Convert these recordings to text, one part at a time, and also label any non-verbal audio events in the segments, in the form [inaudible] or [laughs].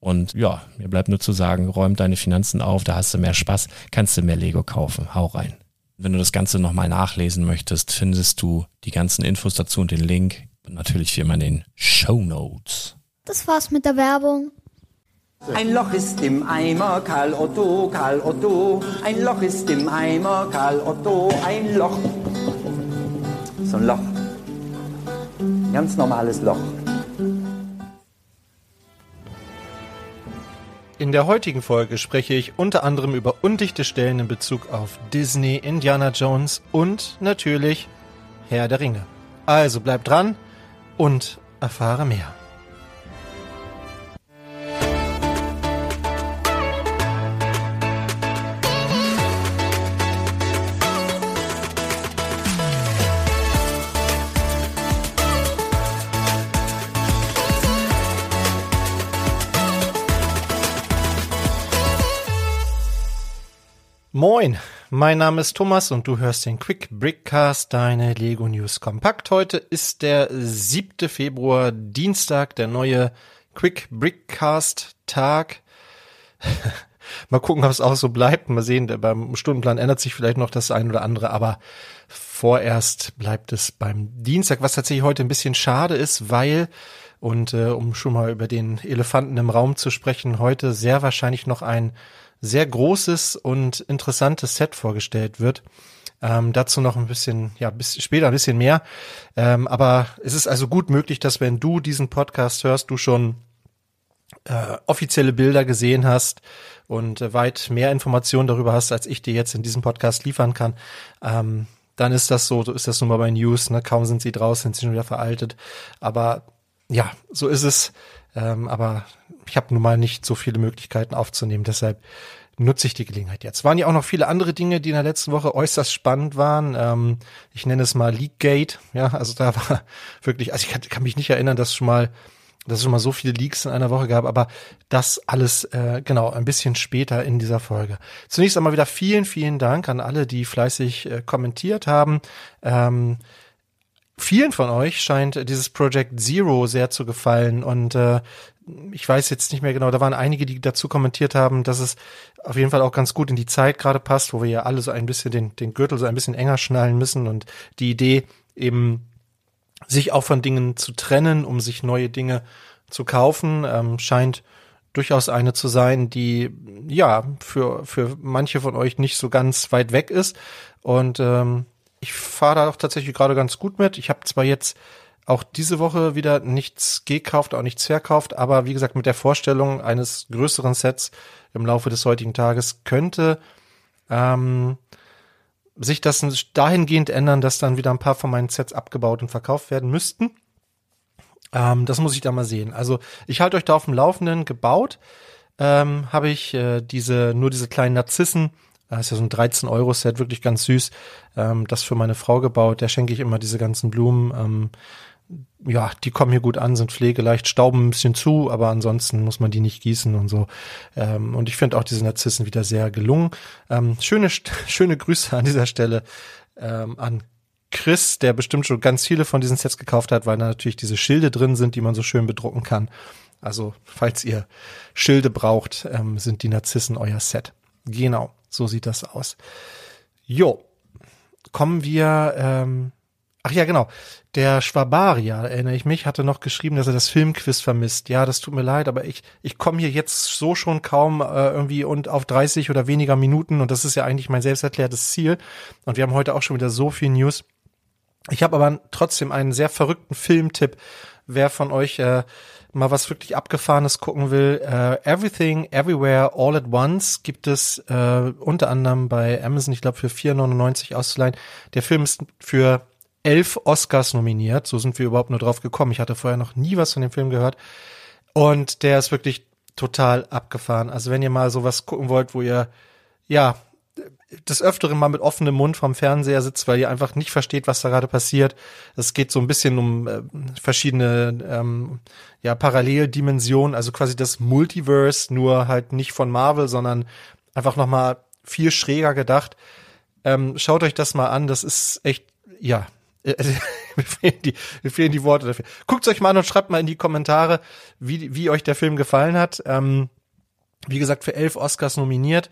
Und ja, mir bleibt nur zu sagen, räum deine Finanzen auf, da hast du mehr Spaß, kannst du mehr Lego kaufen. Hau rein. Wenn du das Ganze nochmal nachlesen möchtest, findest du die ganzen Infos dazu und den Link. Und natürlich wie immer in den Show Notes. Das war's mit der Werbung. Ein Loch ist im Eimer, Karl Otto, Karl Otto. Ein Loch ist im Eimer, Karl Otto, ein Loch. So ein Loch. Ein ganz normales Loch. In der heutigen Folge spreche ich unter anderem über undichte Stellen in Bezug auf Disney, Indiana Jones und natürlich Herr der Ringe. Also bleib dran und erfahre mehr. Moin, mein Name ist Thomas und du hörst den Quick Brickcast, deine Lego News kompakt. Heute ist der 7. Februar, Dienstag, der neue Quick Brickcast Tag. [laughs] Mal gucken, ob es auch so bleibt. Mal sehen, beim Stundenplan ändert sich vielleicht noch das ein oder andere, aber vorerst bleibt es beim Dienstag, was tatsächlich heute ein bisschen schade ist, weil und äh, um schon mal über den Elefanten im Raum zu sprechen, heute sehr wahrscheinlich noch ein sehr großes und interessantes Set vorgestellt wird. Ähm, dazu noch ein bisschen, ja, bis, später ein bisschen mehr. Ähm, aber es ist also gut möglich, dass wenn du diesen Podcast hörst, du schon äh, offizielle Bilder gesehen hast und äh, weit mehr Informationen darüber hast, als ich dir jetzt in diesem Podcast liefern kann. Ähm, dann ist das so, so ist das nun mal bei News, ne? Kaum sind sie draußen, sind sie schon wieder veraltet. Aber ja, so ist es. Ähm, aber ich habe nun mal nicht so viele Möglichkeiten aufzunehmen. Deshalb nutze ich die Gelegenheit jetzt. Waren ja auch noch viele andere Dinge, die in der letzten Woche äußerst spannend waren. Ähm, ich nenne es mal Leakgate. Ja, also da war [laughs] wirklich, also ich kann, kann mich nicht erinnern, dass schon mal dass es schon mal so viele Leaks in einer Woche gab, aber das alles äh, genau ein bisschen später in dieser Folge. Zunächst einmal wieder vielen, vielen Dank an alle, die fleißig äh, kommentiert haben. Ähm, vielen von euch scheint dieses Project Zero sehr zu gefallen und äh, ich weiß jetzt nicht mehr genau, da waren einige, die dazu kommentiert haben, dass es auf jeden Fall auch ganz gut in die Zeit gerade passt, wo wir ja alle so ein bisschen den, den Gürtel so ein bisschen enger schnallen müssen und die Idee eben sich auch von Dingen zu trennen, um sich neue Dinge zu kaufen, ähm, scheint durchaus eine zu sein, die ja für für manche von euch nicht so ganz weit weg ist und ähm, ich fahre da auch tatsächlich gerade ganz gut mit. Ich habe zwar jetzt auch diese Woche wieder nichts gekauft, auch nichts verkauft, aber wie gesagt, mit der Vorstellung eines größeren Sets im Laufe des heutigen Tages könnte ähm, sich das dahingehend ändern, dass dann wieder ein paar von meinen Sets abgebaut und verkauft werden müssten. Ähm, das muss ich da mal sehen. Also ich halte euch da auf dem Laufenden. Gebaut ähm, habe ich äh, diese nur diese kleinen Narzissen das ist ja so ein 13-Euro-Set, wirklich ganz süß. Ähm, das für meine Frau gebaut. Der schenke ich immer diese ganzen Blumen. Ähm, ja, die kommen hier gut an, sind pflegeleicht, stauben ein bisschen zu, aber ansonsten muss man die nicht gießen und so. Ähm, und ich finde auch diese Narzissen wieder sehr gelungen. Ähm, schöne, [laughs] schöne Grüße an dieser Stelle ähm, an Chris, der bestimmt schon ganz viele von diesen Sets gekauft hat, weil da natürlich diese Schilde drin sind, die man so schön bedrucken kann. Also, falls ihr Schilde braucht, ähm, sind die Narzissen euer Set. Genau. So sieht das aus. Jo, kommen wir. Ähm, ach ja, genau. Der Schwabaria, erinnere ich mich, hatte noch geschrieben, dass er das Filmquiz vermisst. Ja, das tut mir leid, aber ich ich komme hier jetzt so schon kaum äh, irgendwie und auf 30 oder weniger Minuten und das ist ja eigentlich mein selbsterklärtes Ziel. Und wir haben heute auch schon wieder so viel News. Ich habe aber trotzdem einen sehr verrückten Filmtipp. Wer von euch äh, mal was wirklich Abgefahrenes gucken will, äh, Everything, Everywhere, All at Once gibt es äh, unter anderem bei Amazon, ich glaube für 4,99 auszuleihen. Der Film ist für elf Oscars nominiert. So sind wir überhaupt nur drauf gekommen. Ich hatte vorher noch nie was von dem Film gehört. Und der ist wirklich total abgefahren. Also wenn ihr mal sowas gucken wollt, wo ihr ja des Öfteren mal mit offenem Mund vom Fernseher sitzt, weil ihr einfach nicht versteht, was da gerade passiert. Es geht so ein bisschen um äh, verschiedene ähm, ja, Paralleldimensionen, also quasi das Multiverse, nur halt nicht von Marvel, sondern einfach nochmal viel schräger gedacht. Ähm, schaut euch das mal an, das ist echt, ja, also, [laughs] mir, fehlen die, mir fehlen die Worte dafür. Guckt euch mal an und schreibt mal in die Kommentare, wie, wie euch der Film gefallen hat. Ähm, wie gesagt, für elf Oscars nominiert.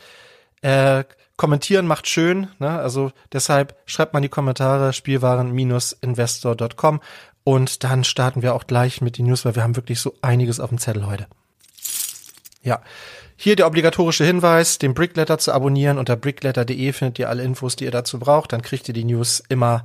Äh, kommentieren macht schön, ne? also deshalb schreibt mal in die Kommentare spielwaren-investor.com und dann starten wir auch gleich mit den News, weil wir haben wirklich so einiges auf dem Zettel heute. Ja, hier der obligatorische Hinweis, den Brickletter zu abonnieren. Unter brickletter.de findet ihr alle Infos, die ihr dazu braucht. Dann kriegt ihr die News immer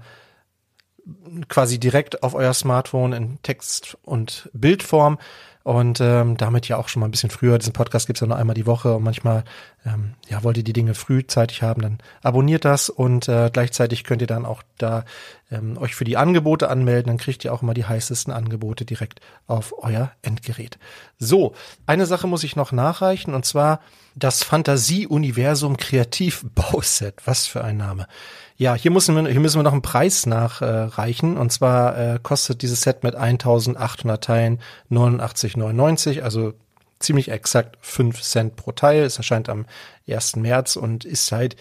quasi direkt auf euer Smartphone in Text- und Bildform. Und ähm, damit ja auch schon mal ein bisschen früher. Diesen Podcast gibt's ja nur einmal die Woche und manchmal, ähm, ja, wollt ihr die Dinge frühzeitig haben, dann abonniert das und äh, gleichzeitig könnt ihr dann auch da ähm, euch für die Angebote anmelden. Dann kriegt ihr auch immer die heißesten Angebote direkt auf euer Endgerät. So, eine Sache muss ich noch nachreichen und zwar das Fantasie-Universum Kreativbauset. Was für ein Name. Ja, hier müssen wir, hier müssen wir noch einen Preis nachreichen. Äh, und zwar äh, kostet dieses Set mit 1800 Teilen 89,99, also ziemlich exakt 5 Cent pro Teil. Es erscheint am 1. März und ist halt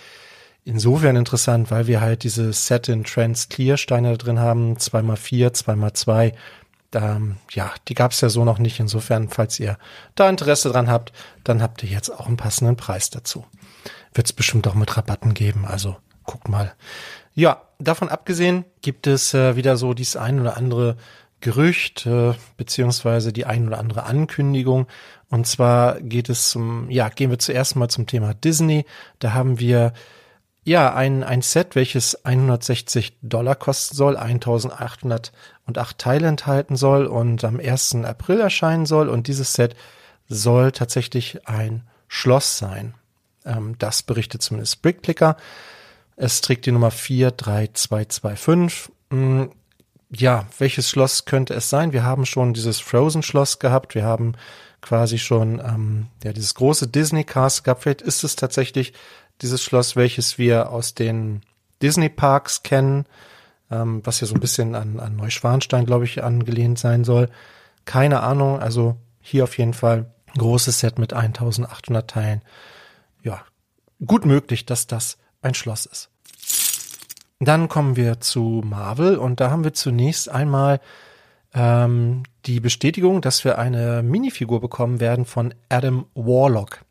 insofern interessant, weil wir halt diese Set in Trans Clear Steine drin haben, 2x4, 2x2. Da, ja, die gab's ja so noch nicht. Insofern, falls ihr da Interesse dran habt, dann habt ihr jetzt auch einen passenden Preis dazu. Wird's bestimmt auch mit Rabatten geben, also guck mal. Ja, davon abgesehen gibt es äh, wieder so dies ein oder andere Gerücht äh, beziehungsweise die ein oder andere Ankündigung. Und zwar geht es zum, ja, gehen wir zuerst mal zum Thema Disney. Da haben wir ja ein, ein Set, welches 160 Dollar kosten soll, 1808 Teile enthalten soll und am 1. April erscheinen soll. Und dieses Set soll tatsächlich ein Schloss sein. Ähm, das berichtet zumindest Brickclicker. Es trägt die Nummer 43225. Hm, ja, welches Schloss könnte es sein? Wir haben schon dieses Frozen Schloss gehabt. Wir haben quasi schon ähm, ja dieses große Disney Cast gab. Vielleicht ist es tatsächlich dieses Schloss, welches wir aus den Disney Parks kennen, ähm, was ja so ein bisschen an, an Neuschwanstein, glaube ich, angelehnt sein soll. Keine Ahnung, also hier auf jeden Fall großes Set mit 1800 Teilen. Ja, gut möglich, dass das ein Schloss ist. Dann kommen wir zu Marvel und da haben wir zunächst einmal ähm, die Bestätigung, dass wir eine Minifigur bekommen werden von Adam Warlock.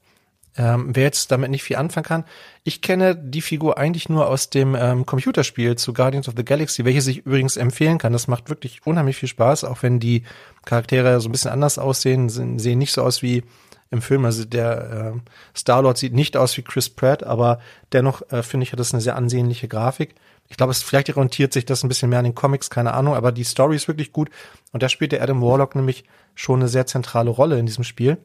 Ähm, wer jetzt damit nicht viel anfangen kann, ich kenne die Figur eigentlich nur aus dem ähm, Computerspiel zu Guardians of the Galaxy, welches ich übrigens empfehlen kann. Das macht wirklich unheimlich viel Spaß, auch wenn die Charaktere so ein bisschen anders aussehen, sehen nicht so aus wie im Film. Also der äh, Star-Lord sieht nicht aus wie Chris Pratt, aber dennoch äh, finde ich, hat das eine sehr ansehnliche Grafik. Ich glaube, es vielleicht orientiert sich das ein bisschen mehr an den Comics, keine Ahnung, aber die Story ist wirklich gut. Und da spielt der Adam Warlock nämlich schon eine sehr zentrale Rolle in diesem Spiel.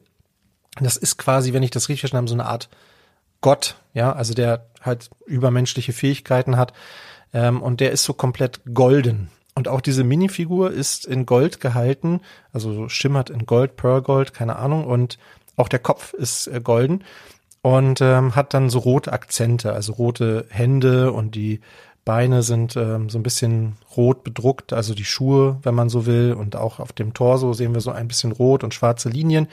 Das ist quasi, wenn ich das richtig verstanden habe, so eine Art Gott, ja, also der halt übermenschliche Fähigkeiten hat. Ähm, und der ist so komplett golden. Und auch diese Minifigur ist in Gold gehalten, also schimmert in Gold, Pearl Gold, keine Ahnung. Und auch der Kopf ist äh, golden und ähm, hat dann so rote Akzente, also rote Hände und die Beine sind ähm, so ein bisschen rot bedruckt, also die Schuhe, wenn man so will. Und auch auf dem Torso sehen wir so ein bisschen rot und schwarze Linien.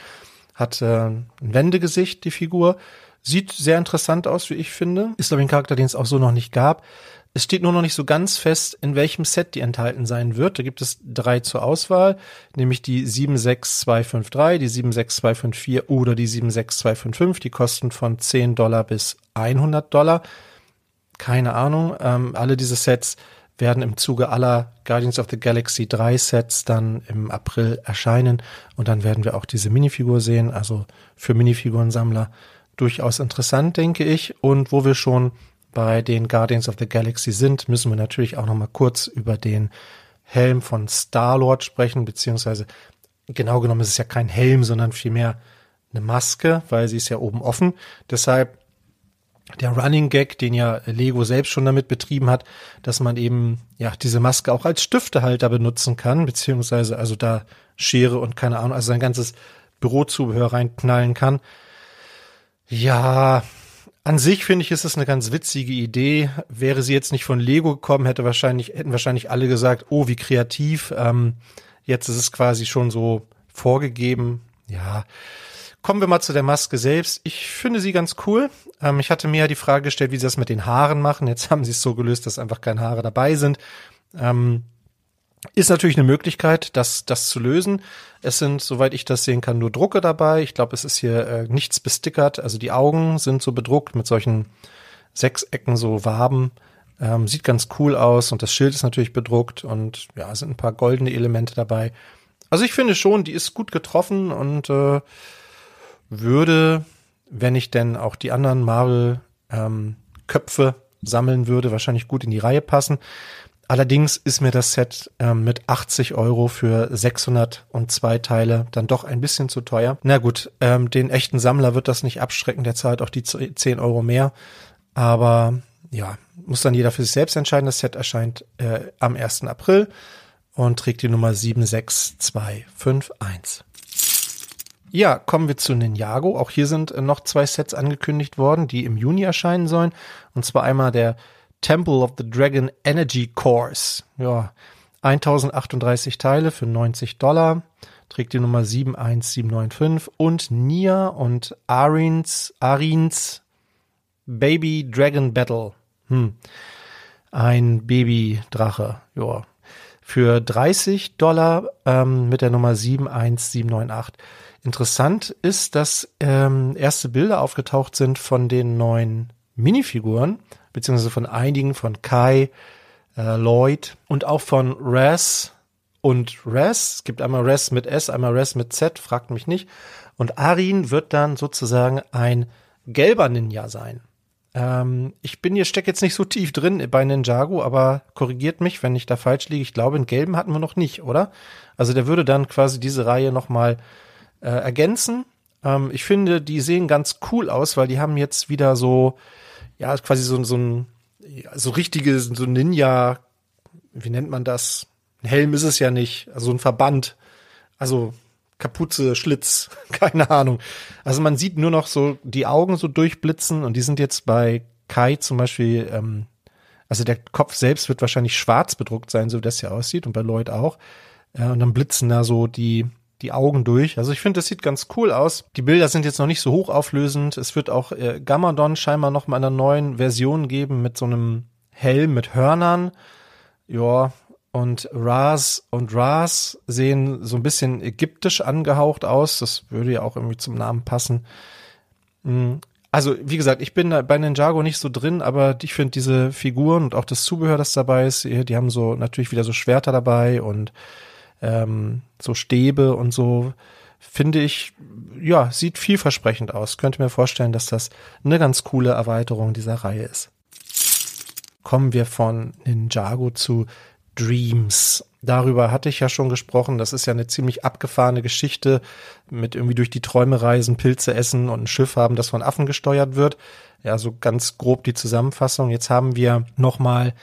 Hat äh, ein Wendegesicht, die Figur. Sieht sehr interessant aus, wie ich finde. Ist, glaube ich, ein Charakter, den es auch so noch nicht gab. Es steht nur noch nicht so ganz fest, in welchem Set die enthalten sein wird. Da gibt es drei zur Auswahl, nämlich die 76253, die 76254 oder die 76255. Die kosten von 10 Dollar bis 100 Dollar keine Ahnung. Ähm, alle diese Sets werden im Zuge aller Guardians of the Galaxy 3 Sets dann im April erscheinen und dann werden wir auch diese Minifigur sehen, also für Minifigurensammler durchaus interessant, denke ich. Und wo wir schon bei den Guardians of the Galaxy sind, müssen wir natürlich auch noch mal kurz über den Helm von Star-Lord sprechen, beziehungsweise genau genommen ist es ja kein Helm, sondern vielmehr eine Maske, weil sie ist ja oben offen. Deshalb der Running Gag, den ja Lego selbst schon damit betrieben hat, dass man eben ja diese Maske auch als Stiftehalter benutzen kann, beziehungsweise also da Schere und keine Ahnung, also sein ganzes Bürozubehör reinknallen kann. Ja, an sich finde ich, ist es eine ganz witzige Idee. Wäre sie jetzt nicht von Lego gekommen, hätte wahrscheinlich, hätten wahrscheinlich alle gesagt, oh, wie kreativ. Ähm, jetzt ist es quasi schon so vorgegeben. Ja, Kommen wir mal zu der Maske selbst. Ich finde sie ganz cool. Ähm, ich hatte mir ja die Frage gestellt, wie sie das mit den Haaren machen. Jetzt haben sie es so gelöst, dass einfach keine Haare dabei sind. Ähm, ist natürlich eine Möglichkeit, das, das zu lösen. Es sind, soweit ich das sehen kann, nur Drucke dabei. Ich glaube, es ist hier äh, nichts bestickert. Also die Augen sind so bedruckt mit solchen Sechsecken, so Waben. Ähm, sieht ganz cool aus und das Schild ist natürlich bedruckt und ja, sind ein paar goldene Elemente dabei. Also ich finde schon, die ist gut getroffen und äh, würde, wenn ich denn auch die anderen Marvel ähm, sammeln würde, wahrscheinlich gut in die Reihe passen. Allerdings ist mir das Set ähm, mit 80 Euro für 602 Teile dann doch ein bisschen zu teuer. Na gut, ähm, den echten Sammler wird das nicht abschrecken, der zahlt auch die 10 Euro mehr. Aber ja, muss dann jeder für sich selbst entscheiden. Das Set erscheint äh, am 1. April und trägt die Nummer 76251. Ja, kommen wir zu Ninjago. Auch hier sind äh, noch zwei Sets angekündigt worden, die im Juni erscheinen sollen. Und zwar einmal der Temple of the Dragon Energy Course. Ja, 1038 Teile für 90 Dollar. Trägt die Nummer 71795 und Nia und Arins, Arins Baby Dragon Battle. Hm. Ein Baby-Drache. Ja. Für 30 Dollar ähm, mit der Nummer 71798. Interessant ist, dass ähm, erste Bilder aufgetaucht sind von den neuen Minifiguren, beziehungsweise von einigen von Kai, äh, Lloyd und auch von Raz und Raz. Es gibt einmal Raz mit S, einmal Raz mit Z, fragt mich nicht. Und Arin wird dann sozusagen ein gelber Ninja sein. Ähm, ich bin hier, stecke jetzt nicht so tief drin bei Ninjago, aber korrigiert mich, wenn ich da falsch liege. Ich glaube, einen gelben hatten wir noch nicht, oder? Also der würde dann quasi diese Reihe nochmal mal äh, ergänzen. Ähm, ich finde, die sehen ganz cool aus, weil die haben jetzt wieder so, ja, quasi so, so ein, so richtige, so Ninja, wie nennt man das? Ein Helm ist es ja nicht, also ein Verband. Also Kapuze, Schlitz, [laughs] keine Ahnung. Also man sieht nur noch so die Augen so durchblitzen und die sind jetzt bei Kai zum Beispiel, ähm, also der Kopf selbst wird wahrscheinlich schwarz bedruckt sein, so wie das hier aussieht und bei Lloyd auch. Ja, und dann blitzen da so die, die Augen durch. Also ich finde, das sieht ganz cool aus. Die Bilder sind jetzt noch nicht so hochauflösend. Es wird auch äh, Gamadon scheinbar noch mal in einer neuen Version geben mit so einem Helm mit Hörnern. Ja, und Ras und Ras sehen so ein bisschen ägyptisch angehaucht aus. Das würde ja auch irgendwie zum Namen passen. Hm. Also, wie gesagt, ich bin bei Ninjago nicht so drin, aber ich finde diese Figuren und auch das Zubehör, das dabei ist, die haben so natürlich wieder so Schwerter dabei und ähm, so Stäbe und so, finde ich, ja, sieht vielversprechend aus. Könnte mir vorstellen, dass das eine ganz coole Erweiterung dieser Reihe ist. Kommen wir von Ninjago zu Dreams. Darüber hatte ich ja schon gesprochen. Das ist ja eine ziemlich abgefahrene Geschichte mit irgendwie durch die Träume reisen, Pilze essen und ein Schiff haben, das von Affen gesteuert wird. Ja, so ganz grob die Zusammenfassung. Jetzt haben wir nochmal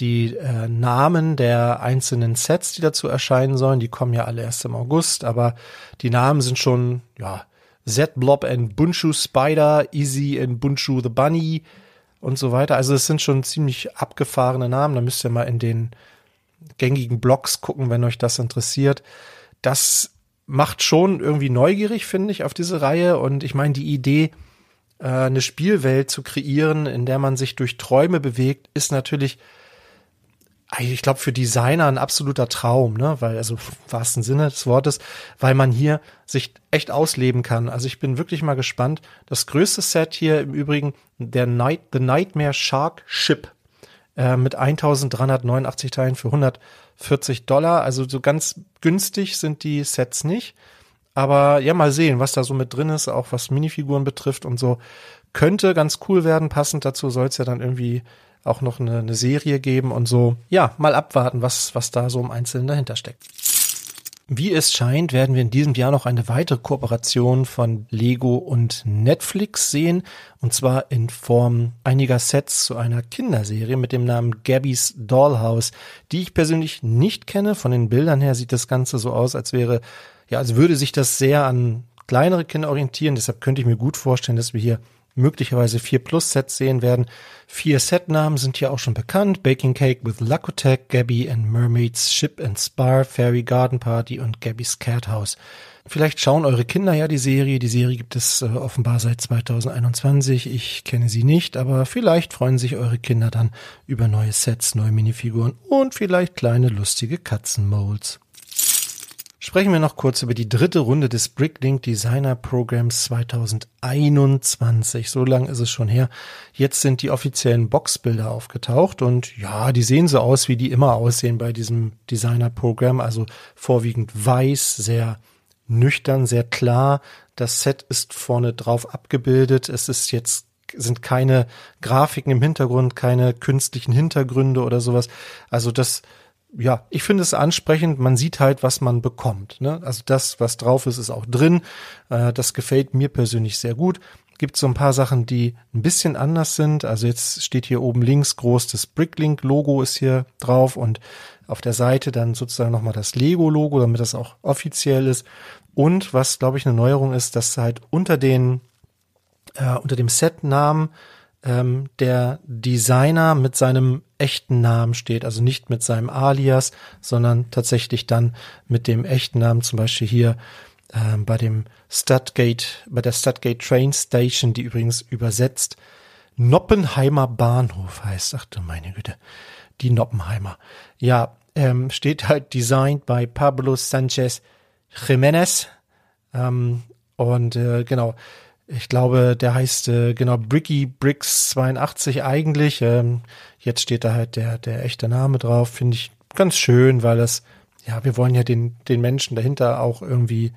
die äh, Namen der einzelnen Sets, die dazu erscheinen sollen. Die kommen ja alle erst im August, aber die Namen sind schon, ja, Z-Blob and Bunshu Spider, Easy and Bunshu the Bunny und so weiter. Also es sind schon ziemlich abgefahrene Namen. Da müsst ihr mal in den gängigen Blogs gucken, wenn euch das interessiert. Das macht schon irgendwie neugierig, finde ich, auf diese Reihe. Und ich meine, die Idee, äh, eine Spielwelt zu kreieren, in der man sich durch Träume bewegt, ist natürlich, ich glaube, für Designer ein absoluter Traum, ne? Weil, also im wahrsten Sinne des Wortes, weil man hier sich echt ausleben kann. Also ich bin wirklich mal gespannt. Das größte Set hier im Übrigen, der Night, The Nightmare Shark Ship äh, mit 1389 Teilen für 140 Dollar. Also so ganz günstig sind die Sets nicht. Aber ja, mal sehen, was da so mit drin ist, auch was Minifiguren betrifft und so. Könnte ganz cool werden. Passend dazu soll es ja dann irgendwie auch noch eine, eine Serie geben und so. Ja, mal abwarten, was, was da so im Einzelnen dahinter steckt. Wie es scheint, werden wir in diesem Jahr noch eine weitere Kooperation von Lego und Netflix sehen, und zwar in Form einiger Sets zu einer Kinderserie mit dem Namen Gabby's Dollhouse, die ich persönlich nicht kenne. Von den Bildern her sieht das Ganze so aus, als wäre, ja, als würde sich das sehr an kleinere Kinder orientieren. Deshalb könnte ich mir gut vorstellen, dass wir hier möglicherweise vier Plus-Sets sehen werden. Vier Setnamen sind hier auch schon bekannt. Baking Cake with Lakotech, Gabby and Mermaids Ship and Spar, Fairy Garden Party und Gabby's Cat House. Vielleicht schauen eure Kinder ja die Serie. Die Serie gibt es äh, offenbar seit 2021. Ich kenne sie nicht, aber vielleicht freuen sich eure Kinder dann über neue Sets, neue Minifiguren und vielleicht kleine lustige Katzenmolds. Sprechen wir noch kurz über die dritte Runde des Bricklink Designer Programs 2021. So lang ist es schon her. Jetzt sind die offiziellen Boxbilder aufgetaucht und ja, die sehen so aus, wie die immer aussehen bei diesem Designer Programm. Also vorwiegend weiß, sehr nüchtern, sehr klar. Das Set ist vorne drauf abgebildet. Es ist jetzt sind keine Grafiken im Hintergrund, keine künstlichen Hintergründe oder sowas. Also das ja, ich finde es ansprechend. Man sieht halt, was man bekommt. Ne? Also das, was drauf ist, ist auch drin. Äh, das gefällt mir persönlich sehr gut. Gibt so ein paar Sachen, die ein bisschen anders sind. Also jetzt steht hier oben links groß das Bricklink-Logo ist hier drauf und auf der Seite dann sozusagen nochmal das Lego-Logo, damit das auch offiziell ist. Und was, glaube ich, eine Neuerung ist, dass halt unter den äh, unter dem Setnamen ähm, der Designer mit seinem echten Namen steht, also nicht mit seinem Alias, sondern tatsächlich dann mit dem echten Namen, zum Beispiel hier ähm, bei dem Studgate, bei der Studgate Train Station, die übrigens übersetzt Noppenheimer Bahnhof heißt. Ach du meine Güte, die Noppenheimer. Ja, ähm, steht halt designed by Pablo Sanchez Jimenez. Ähm, und äh, genau, ich glaube, der heißt äh, genau Bricky Bricks 82 eigentlich. Ähm, jetzt steht da halt der, der echte Name drauf. Finde ich ganz schön, weil das, ja, wir wollen ja den, den Menschen dahinter auch irgendwie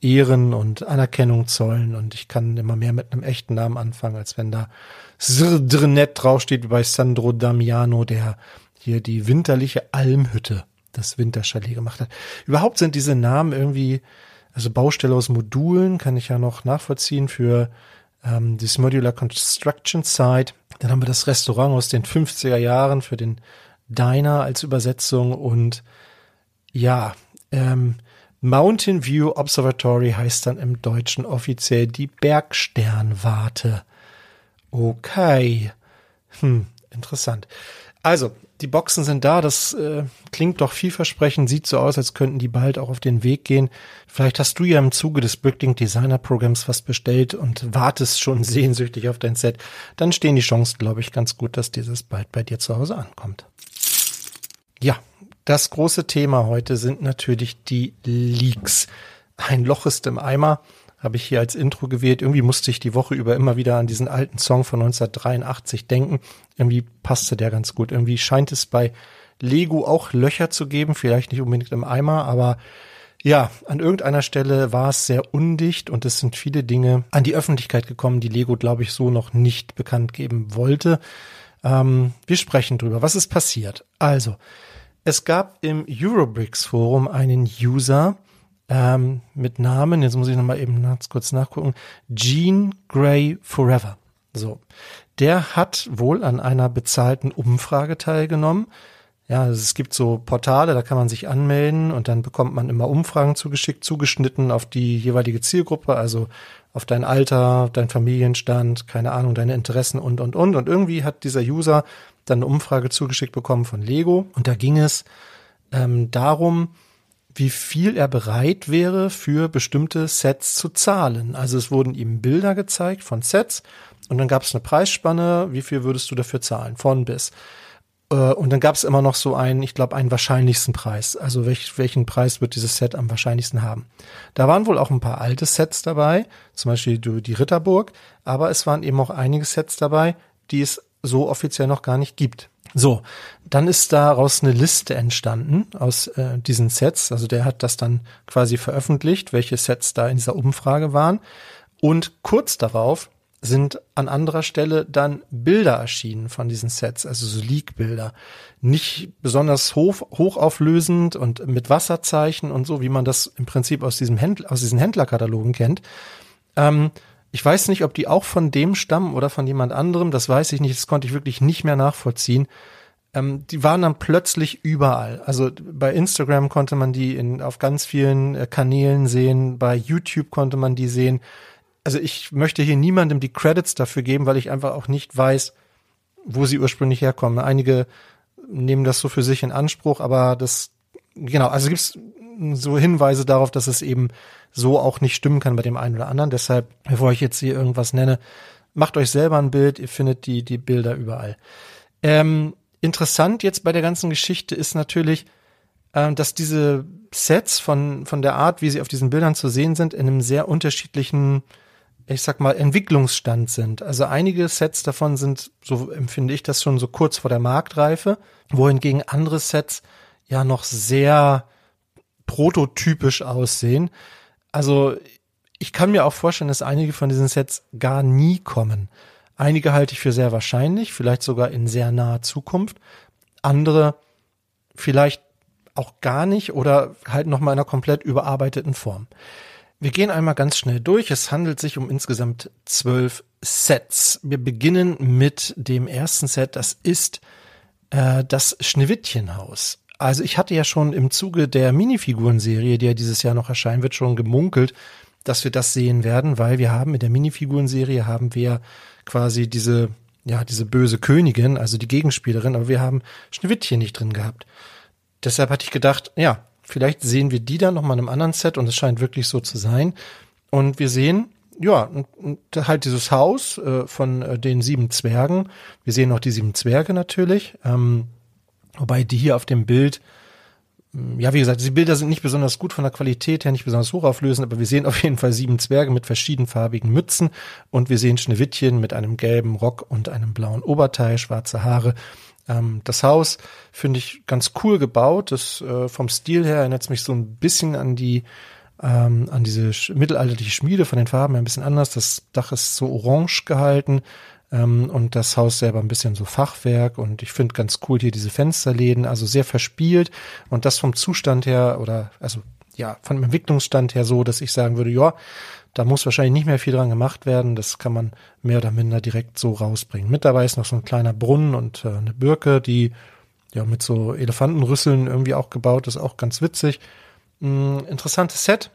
Ehren und Anerkennung zollen. Und ich kann immer mehr mit einem echten Namen anfangen, als wenn da Srdrnet draufsteht, wie bei Sandro Damiano, der hier die winterliche Almhütte, das Winterchalet gemacht hat. Überhaupt sind diese Namen irgendwie also Baustelle aus Modulen kann ich ja noch nachvollziehen für ähm, das Modular Construction Site. Dann haben wir das Restaurant aus den 50er Jahren für den Diner als Übersetzung und ja, ähm, Mountain View Observatory heißt dann im Deutschen offiziell die Bergsternwarte. Okay. Hm, interessant. Also, die Boxen sind da, das äh, klingt doch vielversprechend, sieht so aus, als könnten die bald auch auf den Weg gehen. Vielleicht hast du ja im Zuge des Bricklink Designer Programms was bestellt und wartest schon [laughs] sehnsüchtig auf dein Set. Dann stehen die Chancen, glaube ich, ganz gut, dass dieses bald bei dir zu Hause ankommt. Ja, das große Thema heute sind natürlich die Leaks. Ein Loch ist im Eimer habe ich hier als Intro gewählt. Irgendwie musste ich die Woche über immer wieder an diesen alten Song von 1983 denken. Irgendwie passte der ganz gut. Irgendwie scheint es bei Lego auch Löcher zu geben, vielleicht nicht unbedingt im Eimer, aber ja, an irgendeiner Stelle war es sehr undicht und es sind viele Dinge an die Öffentlichkeit gekommen, die Lego, glaube ich, so noch nicht bekannt geben wollte. Ähm, wir sprechen drüber. Was ist passiert? Also, es gab im Eurobricks Forum einen User, ähm, mit Namen, jetzt muss ich nochmal eben kurz nachgucken, Gene Gray Forever. So. Der hat wohl an einer bezahlten Umfrage teilgenommen. Ja, also es gibt so Portale, da kann man sich anmelden und dann bekommt man immer Umfragen zugeschickt, zugeschnitten auf die jeweilige Zielgruppe, also auf dein Alter, dein Familienstand, keine Ahnung, deine Interessen und, und, und. Und irgendwie hat dieser User dann eine Umfrage zugeschickt bekommen von Lego und da ging es ähm, darum, wie viel er bereit wäre, für bestimmte Sets zu zahlen. Also es wurden ihm Bilder gezeigt von Sets und dann gab es eine Preisspanne, wie viel würdest du dafür zahlen, von bis. Äh, und dann gab es immer noch so einen, ich glaube, einen wahrscheinlichsten Preis. Also welch, welchen Preis wird dieses Set am wahrscheinlichsten haben? Da waren wohl auch ein paar alte Sets dabei, zum Beispiel die Ritterburg, aber es waren eben auch einige Sets dabei, die es so offiziell noch gar nicht gibt. So, dann ist daraus eine Liste entstanden aus äh, diesen Sets. Also der hat das dann quasi veröffentlicht, welche Sets da in dieser Umfrage waren. Und kurz darauf sind an anderer Stelle dann Bilder erschienen von diesen Sets, also so Leak-Bilder. Nicht besonders hoch, hochauflösend und mit Wasserzeichen und so, wie man das im Prinzip aus, diesem Händler, aus diesen Händlerkatalogen kennt. Ähm, ich weiß nicht, ob die auch von dem stammen oder von jemand anderem. Das weiß ich nicht. Das konnte ich wirklich nicht mehr nachvollziehen. Ähm, die waren dann plötzlich überall. Also bei Instagram konnte man die in, auf ganz vielen äh, Kanälen sehen. Bei YouTube konnte man die sehen. Also ich möchte hier niemandem die Credits dafür geben, weil ich einfach auch nicht weiß, wo sie ursprünglich herkommen. Einige nehmen das so für sich in Anspruch, aber das, genau, also gibt es so Hinweise darauf, dass es eben so auch nicht stimmen kann bei dem einen oder anderen. Deshalb, bevor ich jetzt hier irgendwas nenne, macht euch selber ein Bild, ihr findet die, die Bilder überall. Ähm, interessant jetzt bei der ganzen Geschichte ist natürlich, äh, dass diese Sets von, von der Art, wie sie auf diesen Bildern zu sehen sind, in einem sehr unterschiedlichen, ich sag mal, Entwicklungsstand sind. Also einige Sets davon sind, so empfinde ich das schon so kurz vor der Marktreife, wohingegen andere Sets ja noch sehr prototypisch aussehen. Also ich kann mir auch vorstellen, dass einige von diesen Sets gar nie kommen. Einige halte ich für sehr wahrscheinlich, vielleicht sogar in sehr naher Zukunft. Andere vielleicht auch gar nicht oder halt nochmal in einer komplett überarbeiteten Form. Wir gehen einmal ganz schnell durch. Es handelt sich um insgesamt zwölf Sets. Wir beginnen mit dem ersten Set. Das ist äh, das Schneewittchenhaus. Also ich hatte ja schon im Zuge der Minifigurenserie, die ja dieses Jahr noch erscheinen wird, schon gemunkelt, dass wir das sehen werden, weil wir haben in der Minifigurenserie haben wir quasi diese, ja, diese böse Königin, also die Gegenspielerin, aber wir haben Schneewittchen nicht drin gehabt. Deshalb hatte ich gedacht, ja, vielleicht sehen wir die dann nochmal in einem anderen Set und es scheint wirklich so zu sein. Und wir sehen, ja, halt dieses Haus äh, von äh, den sieben Zwergen. Wir sehen auch die sieben Zwerge natürlich. Ähm, Wobei die hier auf dem Bild, hm, ja, wie gesagt, die Bilder sind nicht besonders gut von der Qualität her, nicht besonders hochauflösend, aber wir sehen auf jeden Fall sieben Zwerge mit verschiedenfarbigen Mützen und wir sehen Schneewittchen mit einem gelben Rock und einem blauen Oberteil, schwarze Haare. Ähm, das Haus finde ich ganz cool gebaut. Das äh, vom Stil her erinnert mich so ein bisschen an die ähm, an diese mittelalterliche Schmiede von den Farben ein bisschen anders. Das Dach ist so orange gehalten, ähm, und das Haus selber ein bisschen so Fachwerk und ich finde ganz cool hier diese Fensterläden, also sehr verspielt und das vom Zustand her oder also ja, von dem Entwicklungsstand her so, dass ich sagen würde, ja, da muss wahrscheinlich nicht mehr viel dran gemacht werden. Das kann man mehr oder minder direkt so rausbringen. Mit dabei ist noch so ein kleiner Brunnen und äh, eine Birke, die ja mit so Elefantenrüsseln irgendwie auch gebaut ist, auch ganz witzig. Mh, interessantes Set.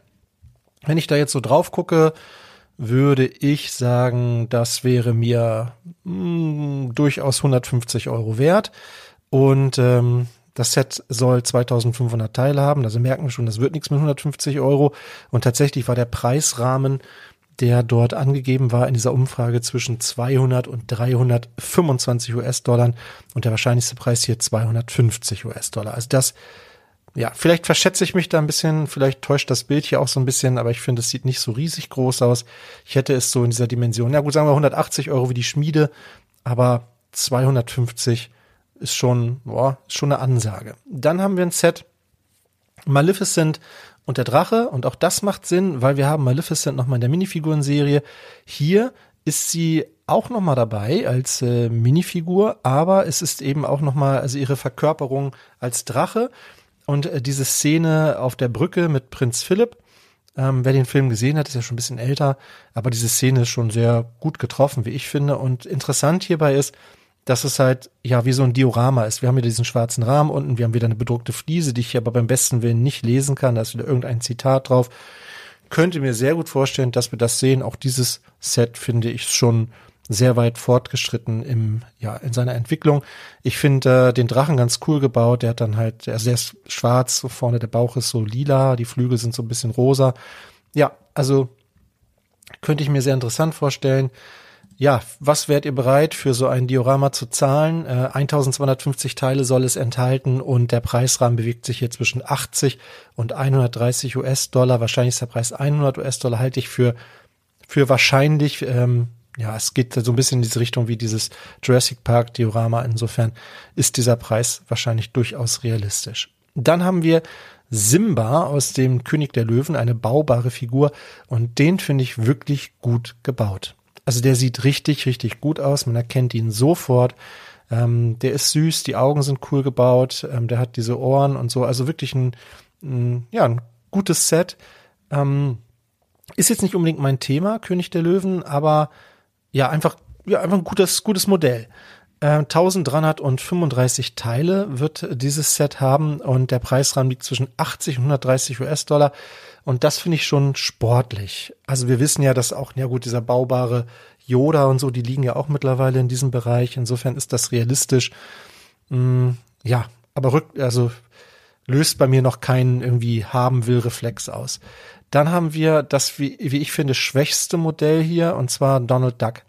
Wenn ich da jetzt so drauf gucke, würde ich sagen, das wäre mir mh, durchaus 150 Euro wert. Und ähm, das Set soll 2500 Teile haben. Also merken wir schon, das wird nichts mit 150 Euro. Und tatsächlich war der Preisrahmen, der dort angegeben war in dieser Umfrage zwischen 200 und 325 US-Dollar und der wahrscheinlichste Preis hier 250 US-Dollar. Also das, ja, vielleicht verschätze ich mich da ein bisschen, vielleicht täuscht das Bild hier auch so ein bisschen, aber ich finde, es sieht nicht so riesig groß aus. Ich hätte es so in dieser Dimension, ja gut, sagen wir 180 Euro wie die Schmiede, aber 250 ist schon, boah, ist schon eine Ansage. Dann haben wir ein Set Maleficent und der Drache und auch das macht Sinn, weil wir haben Maleficent nochmal in der Minifigurenserie. Hier ist sie auch nochmal dabei als äh, Minifigur, aber es ist eben auch nochmal, also ihre Verkörperung als Drache und äh, diese Szene auf der Brücke mit Prinz Philipp. Ähm, wer den Film gesehen hat, ist ja schon ein bisschen älter, aber diese Szene ist schon sehr gut getroffen, wie ich finde. Und interessant hierbei ist, dass es halt ja wie so ein Diorama ist. Wir haben hier diesen schwarzen Rahmen unten, wir haben wieder eine bedruckte Fliese, die ich aber beim besten Willen nicht lesen kann. Da ist wieder irgendein Zitat drauf. Könnte mir sehr gut vorstellen, dass wir das sehen. Auch dieses Set finde ich schon sehr weit fortgeschritten im ja in seiner Entwicklung. Ich finde äh, den Drachen ganz cool gebaut. Der hat dann halt, der ist schwarz, so vorne der Bauch ist so lila, die Flügel sind so ein bisschen rosa. Ja, also könnte ich mir sehr interessant vorstellen. Ja, was wärt ihr bereit für so ein Diorama zu zahlen? Äh, 1250 Teile soll es enthalten und der Preisrahmen bewegt sich hier zwischen 80 und 130 US-Dollar. Wahrscheinlich ist der Preis 100 US-Dollar, halte ich für, für wahrscheinlich. Ähm, ja, es geht so ein bisschen in diese Richtung wie dieses Jurassic Park Diorama. Insofern ist dieser Preis wahrscheinlich durchaus realistisch. Dann haben wir Simba aus dem König der Löwen, eine baubare Figur und den finde ich wirklich gut gebaut. Also der sieht richtig, richtig gut aus. Man erkennt ihn sofort. Ähm, der ist süß, die Augen sind cool gebaut, ähm, der hat diese Ohren und so. Also wirklich ein, ein ja, ein gutes Set. Ähm, ist jetzt nicht unbedingt mein Thema, König der Löwen, aber ja, einfach, ja, einfach ein gutes, gutes Modell. 1335 äh, Teile wird dieses Set haben und der Preisrahmen liegt zwischen 80 und 130 US-Dollar. Und das finde ich schon sportlich. Also wir wissen ja, dass auch, ja gut, dieser baubare Yoda und so, die liegen ja auch mittlerweile in diesem Bereich. Insofern ist das realistisch. Mm, ja, aber rück, also löst bei mir noch keinen irgendwie haben will Reflex aus. Dann haben wir das, wie, wie ich finde, schwächste Modell hier, und zwar Donald Duck.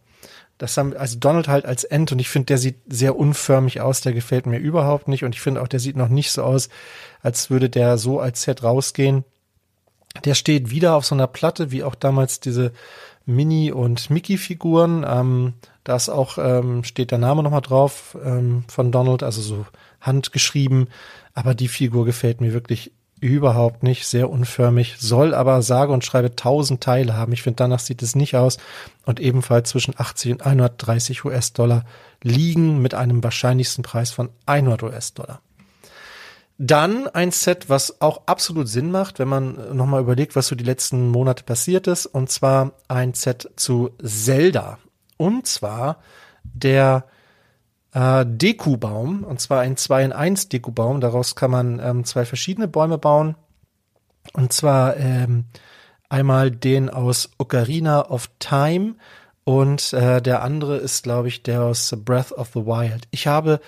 Das haben, also Donald halt als End und ich finde, der sieht sehr unförmig aus, der gefällt mir überhaupt nicht und ich finde auch, der sieht noch nicht so aus, als würde der so als Set rausgehen. Der steht wieder auf so einer Platte, wie auch damals diese Mini- und Mickey-Figuren. Ähm, da ist auch, ähm, steht der Name nochmal drauf ähm, von Donald, also so handgeschrieben. Aber die Figur gefällt mir wirklich überhaupt nicht, sehr unförmig, soll aber sage und schreibe tausend Teile haben. Ich finde, danach sieht es nicht aus und ebenfalls zwischen 80 und 130 US-Dollar liegen mit einem wahrscheinlichsten Preis von 100 US-Dollar. Dann ein Set, was auch absolut Sinn macht, wenn man nochmal überlegt, was so die letzten Monate passiert ist, und zwar ein Set zu Zelda. Und zwar der äh, Dekubaum, und zwar ein 2 in 1 Dekubaum. Daraus kann man ähm, zwei verschiedene Bäume bauen. Und zwar ähm, einmal den aus Ocarina of Time und äh, der andere ist, glaube ich, der aus Breath of the Wild. Ich habe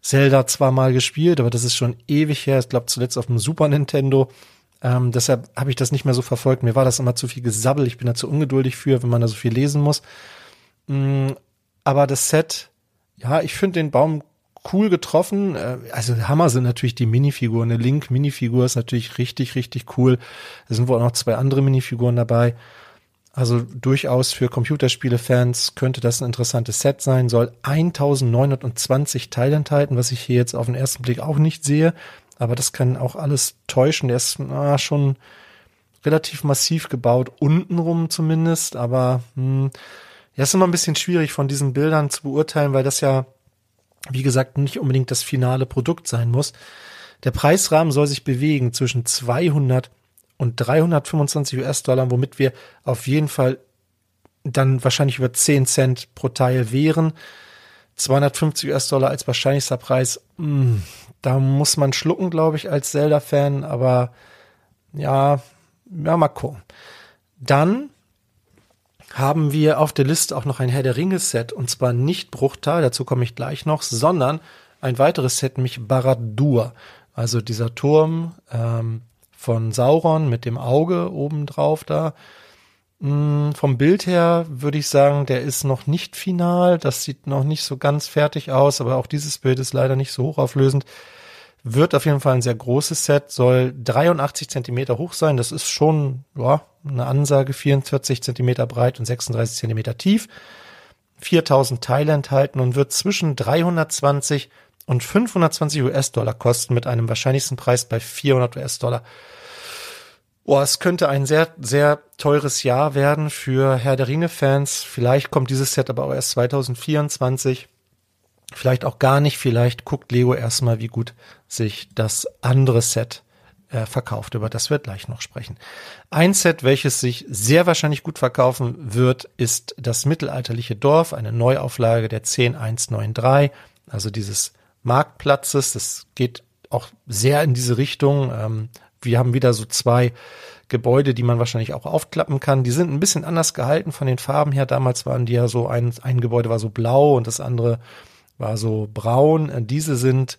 Zelda zwar mal gespielt, aber das ist schon ewig her. Ich glaube zuletzt auf dem Super Nintendo. Ähm, deshalb habe ich das nicht mehr so verfolgt. Mir war das immer zu viel Gesabbel. Ich bin da zu ungeduldig für, wenn man da so viel lesen muss. Mm, aber das Set, ja, ich finde den Baum cool getroffen. Äh, also Hammer sind natürlich die Minifiguren. Eine Link-Minifigur ist natürlich richtig, richtig cool. Da sind wohl auch noch zwei andere Minifiguren dabei. Also durchaus für Computerspiele-Fans könnte das ein interessantes Set sein. Soll 1920 Teile enthalten, was ich hier jetzt auf den ersten Blick auch nicht sehe. Aber das kann auch alles täuschen. Der ist na, schon relativ massiv gebaut, untenrum zumindest. Aber hm, ja, ist immer ein bisschen schwierig von diesen Bildern zu beurteilen, weil das ja, wie gesagt, nicht unbedingt das finale Produkt sein muss. Der Preisrahmen soll sich bewegen zwischen 200 und 325 US-Dollar, womit wir auf jeden Fall dann wahrscheinlich über 10 Cent pro Teil wären. 250 US-Dollar als wahrscheinlichster Preis, mh, hm, da muss man schlucken, glaube ich, als Zelda-Fan, aber ja, ja, mal gucken. Dann haben wir auf der Liste auch noch ein Herr der Ringe Set und zwar nicht Bruchtal, dazu komme ich gleich noch, sondern ein weiteres Set, nämlich Barad-dûr. Also dieser Turm ähm, von Sauron mit dem Auge obendrauf da. Hm, vom Bild her würde ich sagen, der ist noch nicht final. Das sieht noch nicht so ganz fertig aus, aber auch dieses Bild ist leider nicht so hochauflösend. Wird auf jeden Fall ein sehr großes Set, soll 83 Zentimeter hoch sein. Das ist schon ja, eine Ansage, 44 Zentimeter breit und 36 Zentimeter tief. 4000 Teile enthalten und wird zwischen 320 und 520 US-Dollar kosten mit einem wahrscheinlichsten Preis bei 400 US-Dollar. Boah, es könnte ein sehr, sehr teures Jahr werden für Herr der Ringe-Fans. Vielleicht kommt dieses Set aber auch erst 2024. Vielleicht auch gar nicht. Vielleicht guckt Lego erstmal, wie gut sich das andere Set äh, verkauft. Über das wird gleich noch sprechen. Ein Set, welches sich sehr wahrscheinlich gut verkaufen wird, ist das mittelalterliche Dorf, eine Neuauflage der 10193. Also dieses Marktplatzes. Das geht auch sehr in diese Richtung. Ähm, wir haben wieder so zwei Gebäude, die man wahrscheinlich auch aufklappen kann. Die sind ein bisschen anders gehalten von den Farben her. Damals waren die ja so, ein, ein Gebäude war so blau und das andere war so braun. Äh, diese sind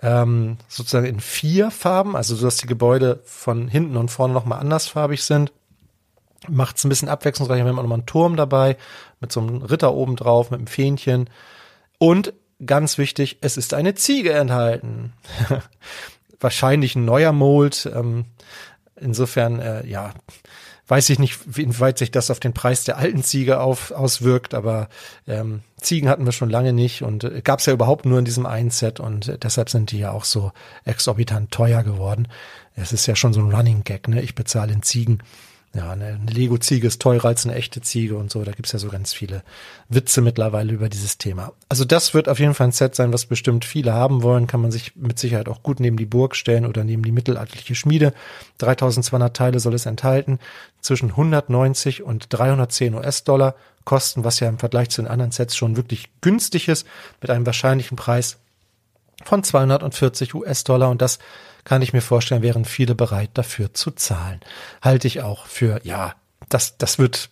ähm, sozusagen in vier Farben, also so dass die Gebäude von hinten und vorne nochmal andersfarbig sind. Macht es ein bisschen abwechslungsreicher. Wir haben auch nochmal einen Turm dabei mit so einem Ritter oben drauf, mit einem Fähnchen. Und ganz wichtig, es ist eine Ziege enthalten. [laughs] Wahrscheinlich ein neuer Mold. Ähm, insofern, äh, ja, weiß ich nicht, wie weit sich das auf den Preis der alten Ziege auf, auswirkt, aber ähm, Ziegen hatten wir schon lange nicht und äh, gab es ja überhaupt nur in diesem einen Set und äh, deshalb sind die ja auch so exorbitant teuer geworden. Es ist ja schon so ein Running Gag, ne? Ich bezahle in Ziegen ja, eine, Lego-Ziege ist teurer als eine echte Ziege und so. Da gibt's ja so ganz viele Witze mittlerweile über dieses Thema. Also das wird auf jeden Fall ein Set sein, was bestimmt viele haben wollen. Kann man sich mit Sicherheit auch gut neben die Burg stellen oder neben die mittelalterliche Schmiede. 3200 Teile soll es enthalten. Zwischen 190 und 310 US-Dollar kosten, was ja im Vergleich zu den anderen Sets schon wirklich günstig ist, mit einem wahrscheinlichen Preis von 240 US-Dollar. Und das kann ich mir vorstellen, wären viele bereit dafür zu zahlen. Halte ich auch für, ja, das, das wird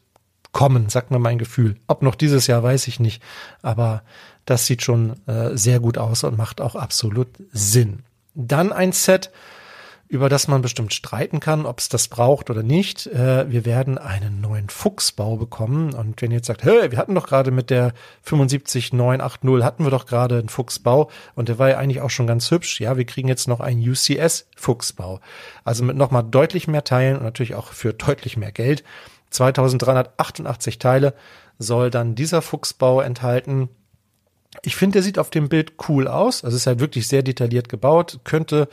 kommen, sagt mir mein Gefühl. Ob noch dieses Jahr, weiß ich nicht. Aber das sieht schon äh, sehr gut aus und macht auch absolut Sinn. Dann ein Set, über das man bestimmt streiten kann, ob es das braucht oder nicht. Äh, wir werden einen neuen Fuchsbau bekommen. Und wenn ihr jetzt sagt, hey, wir hatten doch gerade mit der 75980 hatten wir doch gerade einen Fuchsbau und der war ja eigentlich auch schon ganz hübsch. Ja, wir kriegen jetzt noch einen UCS Fuchsbau. Also mit nochmal deutlich mehr Teilen und natürlich auch für deutlich mehr Geld. 2388 Teile soll dann dieser Fuchsbau enthalten. Ich finde, der sieht auf dem Bild cool aus. Also ist halt wirklich sehr detailliert gebaut. Könnte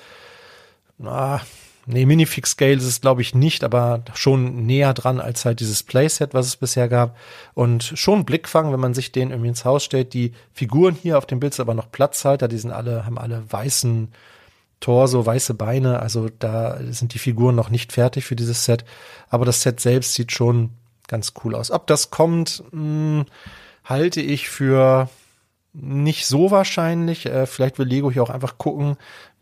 na, nee, Minifix Scale ist es glaube ich nicht, aber schon näher dran als halt dieses Playset, was es bisher gab. Und schon Blickfang, wenn man sich den irgendwie ins Haus stellt. Die Figuren hier auf dem Bild sind aber noch Platzhalter, die sind alle, haben alle weißen Torso, weiße Beine. Also da sind die Figuren noch nicht fertig für dieses Set. Aber das Set selbst sieht schon ganz cool aus. Ob das kommt, mh, hm, halte ich für nicht so wahrscheinlich. Äh, vielleicht will Lego hier auch einfach gucken,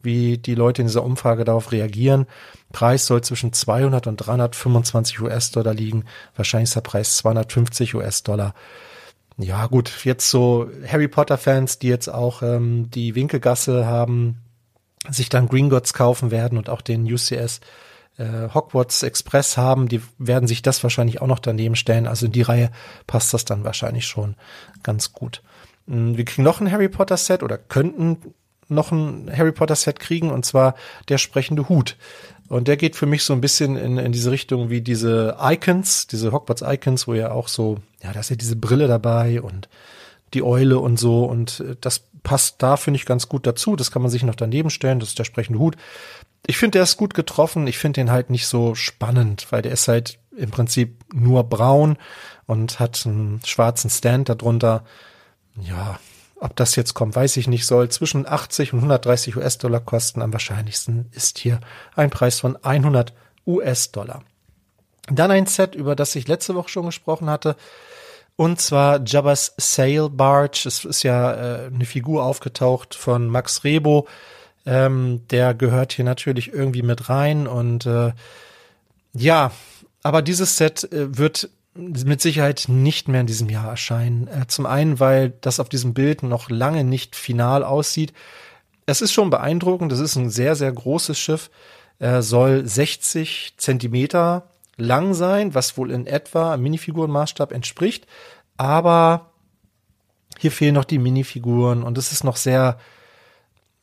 wie die Leute in dieser Umfrage darauf reagieren. Preis soll zwischen 200 und 325 US-Dollar liegen. Wahrscheinlich ist der Preis 250 US-Dollar. Ja, gut, jetzt so Harry Potter-Fans, die jetzt auch ähm, die Winkelgasse haben, sich dann Green kaufen werden und auch den UCS äh, Hogwarts Express haben, die werden sich das wahrscheinlich auch noch daneben stellen. Also in die Reihe passt das dann wahrscheinlich schon ganz gut. Hm, wir kriegen noch ein Harry Potter Set oder könnten noch ein Harry Potter Set kriegen und zwar der sprechende Hut. Und der geht für mich so ein bisschen in, in diese Richtung wie diese Icons, diese Hogwarts Icons, wo ja auch so, ja, da ist ja diese Brille dabei und die Eule und so und äh, das passt da, finde ich, ganz gut dazu. Das kann man sich noch daneben stellen, das ist der sprechende Hut. Ich finde, der ist gut getroffen. Ich finde den halt nicht so spannend, weil der ist halt im Prinzip nur braun und hat einen schwarzen Stand darunter. Ja, ob das jetzt kommt, weiß ich nicht, soll zwischen 80 und 130 US-Dollar kosten. Am wahrscheinlichsten ist hier ein Preis von 100 US-Dollar. Dann ein Set, über das ich letzte Woche schon gesprochen hatte. Und zwar Jabba's Sail Barge. Es ist ja äh, eine Figur aufgetaucht von Max Rebo. Ähm, der gehört hier natürlich irgendwie mit rein und äh, ja, aber dieses Set äh, wird mit Sicherheit nicht mehr in diesem Jahr erscheinen. Äh, zum einen, weil das auf diesem Bild noch lange nicht final aussieht. Es ist schon beeindruckend. Das ist ein sehr, sehr großes Schiff. Er soll 60 Zentimeter lang sein, was wohl in etwa Minifigurenmaßstab entspricht. Aber hier fehlen noch die Minifiguren und es ist noch sehr,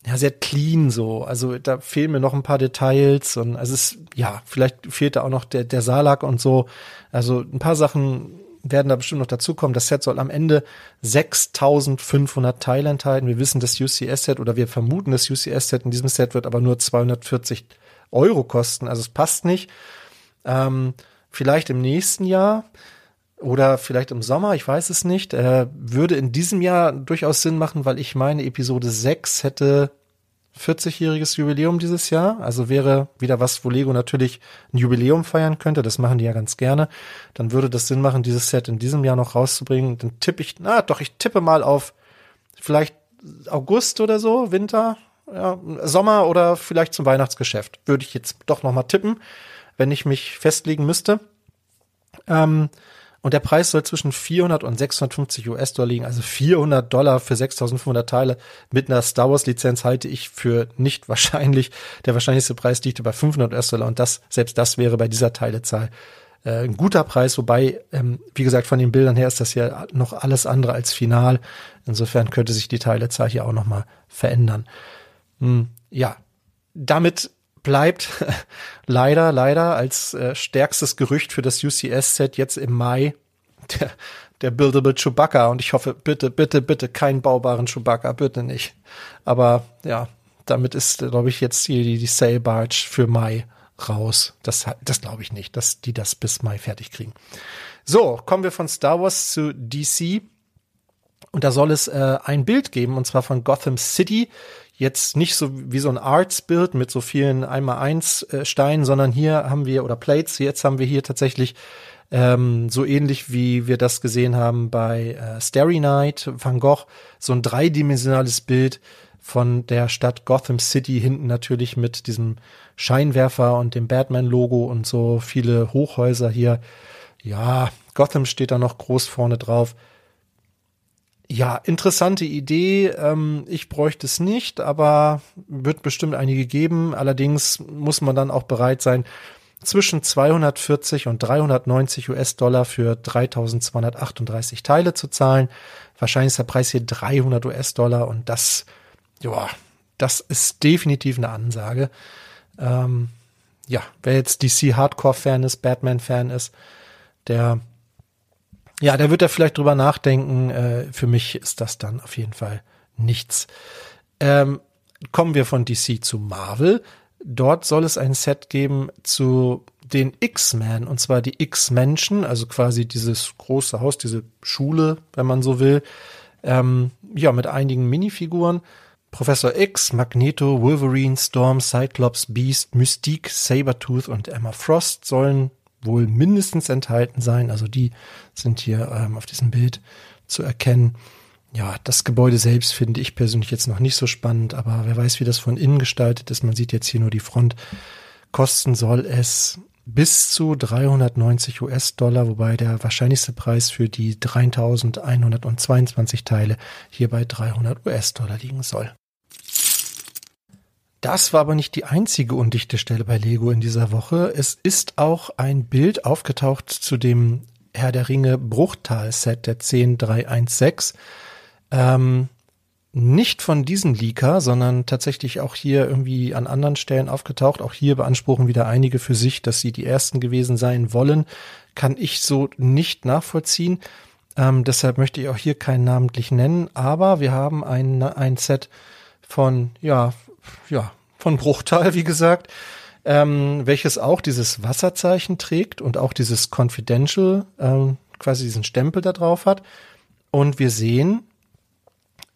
ja, sehr clean so. Also da fehlen mir noch ein paar Details und also es, ja, vielleicht fehlt da auch noch der, der Salak und so. Also ein paar Sachen werden da bestimmt noch dazukommen. Das Set soll am Ende 6500 Teile enthalten. Wir wissen das UCS-Set oder wir vermuten das UCS-Set in diesem Set wird aber nur 240 Euro kosten. Also es passt nicht. Ähm, vielleicht im nächsten Jahr oder vielleicht im Sommer, ich weiß es nicht, äh, würde in diesem Jahr durchaus Sinn machen, weil ich meine, Episode 6 hätte 40-jähriges Jubiläum dieses Jahr. Also wäre wieder was, wo Lego natürlich ein Jubiläum feiern könnte. Das machen die ja ganz gerne. Dann würde das Sinn machen, dieses Set in diesem Jahr noch rauszubringen. Dann tippe ich, na doch, ich tippe mal auf vielleicht August oder so, Winter, ja, Sommer oder vielleicht zum Weihnachtsgeschäft. Würde ich jetzt doch noch mal tippen, wenn ich mich festlegen müsste. Ähm, und der Preis soll zwischen 400 und 650 US-Dollar liegen. Also 400 Dollar für 6500 Teile mit einer Star Wars-Lizenz halte ich für nicht [laughs] wahrscheinlich. Der wahrscheinlichste Preis liegt bei 500 US-Dollar und das, selbst das wäre bei dieser Teilezahl äh, ein guter Preis. Wobei, ähm, wie gesagt, von den Bildern her ist das ja noch alles andere als final. Insofern könnte sich die Teilezahl hier auch nochmal verändern. Hm, ja, damit bleibt [laughs] leider, leider als äh, stärkstes Gerücht für das UCS-Set jetzt im Mai der, der Buildable Chewbacca. Und ich hoffe, bitte, bitte, bitte keinen baubaren Chewbacca, bitte nicht. Aber ja, damit ist, glaube ich, jetzt hier die, die Sail Barge für Mai raus. Das, das glaube ich nicht, dass die das bis Mai fertig kriegen. So, kommen wir von Star Wars zu DC. Und da soll es äh, ein Bild geben, und zwar von Gotham City jetzt nicht so wie so ein Arts-Bild mit so vielen einmal eins äh, Steinen, sondern hier haben wir, oder Plates, jetzt haben wir hier tatsächlich ähm, so ähnlich wie wir das gesehen haben bei äh, Starry Night, Van Gogh, so ein dreidimensionales Bild von der Stadt Gotham City, hinten natürlich mit diesem Scheinwerfer und dem Batman-Logo und so viele Hochhäuser hier. Ja, Gotham steht da noch groß vorne drauf. Ja, interessante Idee. Ähm, ich bräuchte es nicht, aber wird bestimmt einige geben. Allerdings muss man dann auch bereit sein, zwischen 240 und 390 US-Dollar für 3238 Teile zu zahlen. Wahrscheinlich ist der Preis hier 300 US-Dollar und das, ja, das ist definitiv eine Ansage. Ähm, ja, wer jetzt DC Hardcore-Fan ist, Batman-Fan ist, der ja, der wird da vielleicht drüber nachdenken. Äh, für mich ist das dann auf jeden Fall nichts. Ähm, kommen wir von DC zu Marvel. Dort soll es ein Set geben zu den X-Men, und zwar die X-Menschen, also quasi dieses große Haus, diese Schule, wenn man so will. Ähm, ja, mit einigen Minifiguren. Professor X, Magneto, Wolverine, Storm, Cyclops, Beast, Mystique, Sabertooth und Emma Frost sollen wohl mindestens enthalten sein. Also die sind hier ähm, auf diesem Bild zu erkennen. Ja, das Gebäude selbst finde ich persönlich jetzt noch nicht so spannend, aber wer weiß, wie das von innen gestaltet ist. Man sieht jetzt hier nur die Front. Kosten soll es bis zu 390 US-Dollar, wobei der wahrscheinlichste Preis für die 3122 Teile hier bei 300 US-Dollar liegen soll. Das war aber nicht die einzige undichte Stelle bei Lego in dieser Woche. Es ist auch ein Bild aufgetaucht zu dem Herr der Ringe Bruchtal-Set der 10316. Ähm, nicht von diesem Leaker, sondern tatsächlich auch hier irgendwie an anderen Stellen aufgetaucht. Auch hier beanspruchen wieder einige für sich, dass sie die ersten gewesen sein wollen. Kann ich so nicht nachvollziehen. Ähm, deshalb möchte ich auch hier keinen namentlich nennen. Aber wir haben ein, ein Set von, ja, ja, von Bruchteil, wie gesagt, ähm, welches auch dieses Wasserzeichen trägt und auch dieses Confidential, ähm, quasi diesen Stempel da drauf hat. Und wir sehen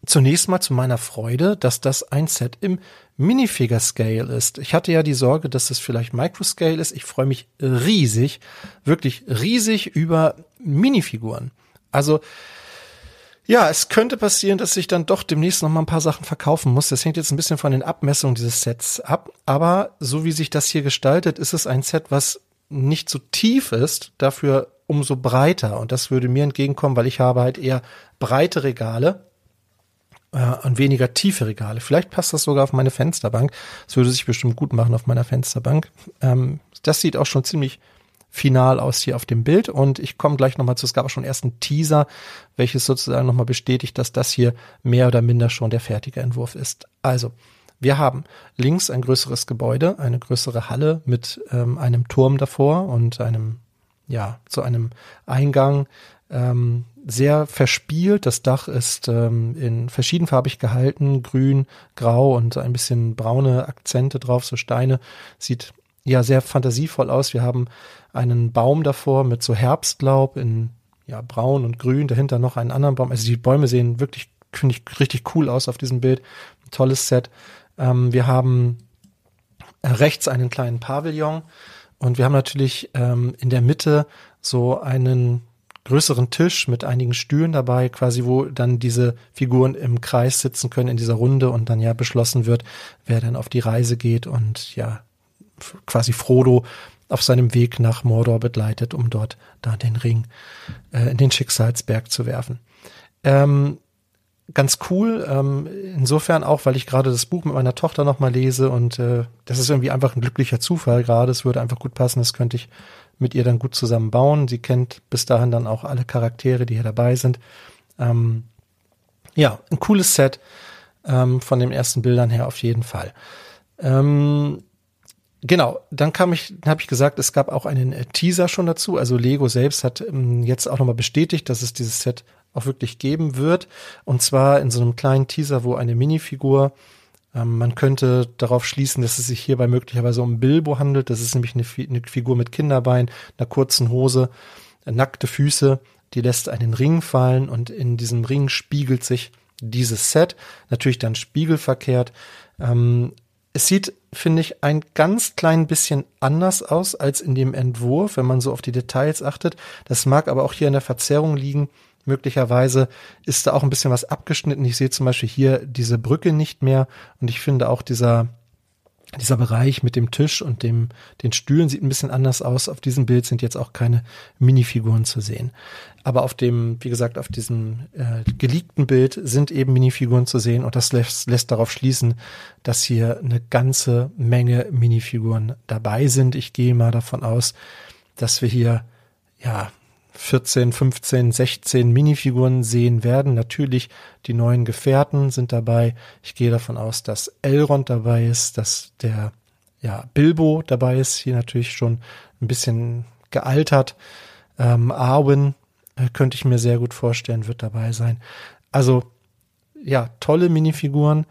zunächst mal zu meiner Freude, dass das ein Set im Minifigure Scale ist. Ich hatte ja die Sorge, dass es vielleicht Microscale ist. Ich freue mich riesig, wirklich riesig über Minifiguren. Also Ja, es könnte passieren, dass ich dann doch demnächst noch mal ein paar Sachen verkaufen muss. Das hängt jetzt ein bisschen von den Abmessungen dieses Sets ab. Aber so wie sich das hier gestaltet, ist es ein Set, was nicht so tief ist, dafür umso breiter. Und das würde mir entgegenkommen, weil ich habe halt eher breite Regale äh, und weniger tiefe Regale. Vielleicht passt das sogar auf meine Fensterbank. Das würde sich bestimmt gut machen auf meiner Fensterbank. Ähm, das sieht auch schon ziemlich final aus hier auf dem Bild und ich komme gleich nochmal zu, es gab auch schon erst einen Teaser, welches sozusagen nochmal bestätigt, dass das hier mehr oder minder schon der fertige Entwurf ist. Also, wir haben links ein größeres Gebäude, eine größere Halle mit ähm, einem Turm davor und einem, ja, zu einem Eingang, ähm, sehr verspielt. Das Dach ist ähm, in verschiedenfarbig gehalten, grün, grau und ein bisschen braune Akzente drauf, so Steine. Sieht ja sehr fantasievoll aus. Wir haben einen Baum davor mit so Herbstlaub in ja braun und grün. Dahinter noch einen anderen Baum. Also die Bäume sehen wirklich finde ich richtig cool aus auf diesem Bild. Ein tolles Set. Ähm, wir haben rechts einen kleinen Pavillon und wir haben natürlich ähm, in der Mitte so einen größeren Tisch mit einigen Stühlen dabei, quasi wo dann diese Figuren im Kreis sitzen können in dieser Runde und dann ja beschlossen wird, wer dann auf die Reise geht und ja quasi Frodo auf seinem Weg nach Mordor begleitet, um dort da den Ring äh, in den Schicksalsberg zu werfen. Ähm, ganz cool, ähm, insofern auch, weil ich gerade das Buch mit meiner Tochter nochmal lese und äh, das ist irgendwie einfach ein glücklicher Zufall gerade. Es würde einfach gut passen, das könnte ich mit ihr dann gut zusammen bauen. Sie kennt bis dahin dann auch alle Charaktere, die hier dabei sind. Ähm, ja, ein cooles Set ähm, von den ersten Bildern her auf jeden Fall. Ähm, genau, dann kam ich, habe ich gesagt, es gab auch einen äh, Teaser schon dazu. Also Lego selbst hat ähm, jetzt auch nochmal bestätigt, dass es dieses Set auch wirklich geben wird. Und zwar in so einem kleinen Teaser, wo eine Minifigur ähm, man könnte darauf schließen, dass es sich hierbei möglicherweise um Bilbo handelt. Das ist nämlich eine, eine Figur mit Kinderbein, einer kurzen Hose, äh, nackte Füße. Die lässt einen Ring fallen und in diesem Ring spiegelt sich dieses Set. Natürlich dann spiegelverkehrt. Ähm, es sieht, finde ich, ein ganz klein bisschen anders aus als in dem Entwurf, wenn man so auf die Details achtet. Das mag aber auch hier in der Verzerrung liegen. Möglicherweise ist da auch ein bisschen was abgeschnitten. Ich sehe zum Beispiel hier diese Brücke nicht mehr und ich finde auch dieser dieser Bereich mit dem Tisch und dem, den Stühlen sieht ein bisschen anders aus. Auf diesem Bild sind jetzt auch keine Minifiguren zu sehen. Aber auf dem, wie gesagt, auf diesem äh, geleakten Bild sind eben Minifiguren zu sehen und das lässt, lässt darauf schließen, dass hier eine ganze Menge Minifiguren dabei sind. Ich gehe mal davon aus, dass wir hier ja 14, 15, 16 Minifiguren sehen werden. Natürlich die neuen Gefährten sind dabei. Ich gehe davon aus, dass Elrond dabei ist, dass der ja Bilbo dabei ist. Hier natürlich schon ein bisschen gealtert. Ähm, Arwen äh, könnte ich mir sehr gut vorstellen, wird dabei sein. Also ja, tolle Minifiguren,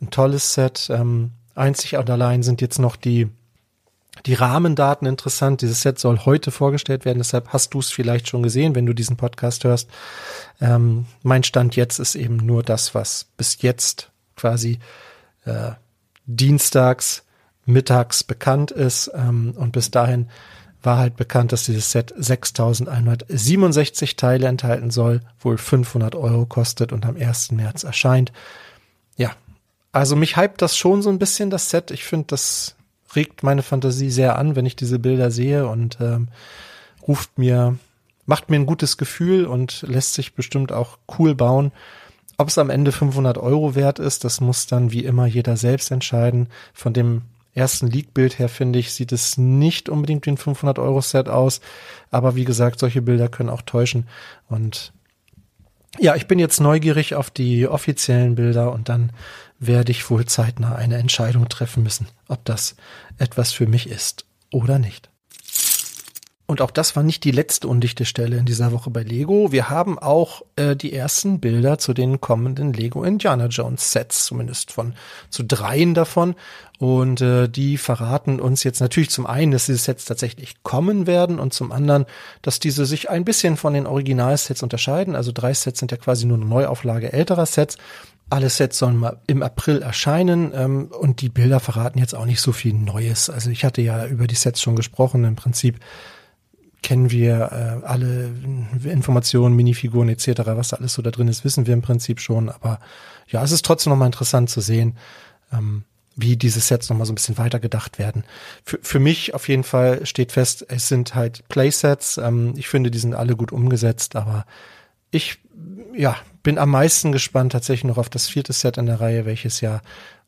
ein tolles Set. Ähm, einzig und allein sind jetzt noch die die Rahmendaten interessant. Dieses Set soll heute vorgestellt werden, deshalb hast du es vielleicht schon gesehen, wenn du diesen Podcast hörst. Ähm, mein Stand jetzt ist eben nur das, was bis jetzt quasi äh, dienstags mittags bekannt ist. Ähm, und bis dahin war halt bekannt, dass dieses Set 6167 Teile enthalten soll, wohl 500 Euro kostet und am 1. März erscheint. Ja, also mich hypt das schon so ein bisschen, das Set. Ich finde, das regt meine Fantasie sehr an, wenn ich diese Bilder sehe und ähm, ruft mir, macht mir ein gutes Gefühl und lässt sich bestimmt auch cool bauen. Ob es am Ende 500 Euro wert ist, das muss dann wie immer jeder selbst entscheiden. Von dem ersten Leak-Bild her finde ich, sieht es nicht unbedingt wie ein 500 Euro Set aus. Aber wie gesagt, solche Bilder können auch täuschen. Und ja, ich bin jetzt neugierig auf die offiziellen Bilder und dann werde ich wohl zeitnah eine Entscheidung treffen müssen, ob das etwas für mich ist oder nicht. Und auch das war nicht die letzte undichte Stelle in dieser Woche bei Lego. Wir haben auch äh, die ersten Bilder zu den kommenden Lego Indiana Jones Sets, zumindest von zu dreien davon. Und äh, die verraten uns jetzt natürlich zum einen, dass diese Sets tatsächlich kommen werden und zum anderen, dass diese sich ein bisschen von den Originalsets unterscheiden. Also drei Sets sind ja quasi nur eine Neuauflage älterer Sets alle Sets sollen im April erscheinen ähm, und die Bilder verraten jetzt auch nicht so viel Neues. Also ich hatte ja über die Sets schon gesprochen. Im Prinzip kennen wir äh, alle Informationen, Minifiguren etc., was da alles so da drin ist, wissen wir im Prinzip schon. Aber ja, es ist trotzdem nochmal interessant zu sehen, ähm, wie diese Sets nochmal so ein bisschen weitergedacht werden. Für, für mich auf jeden Fall steht fest, es sind halt Playsets. Ähm, ich finde, die sind alle gut umgesetzt, aber ich ja, bin am meisten gespannt tatsächlich noch auf das vierte Set in der Reihe, welches ja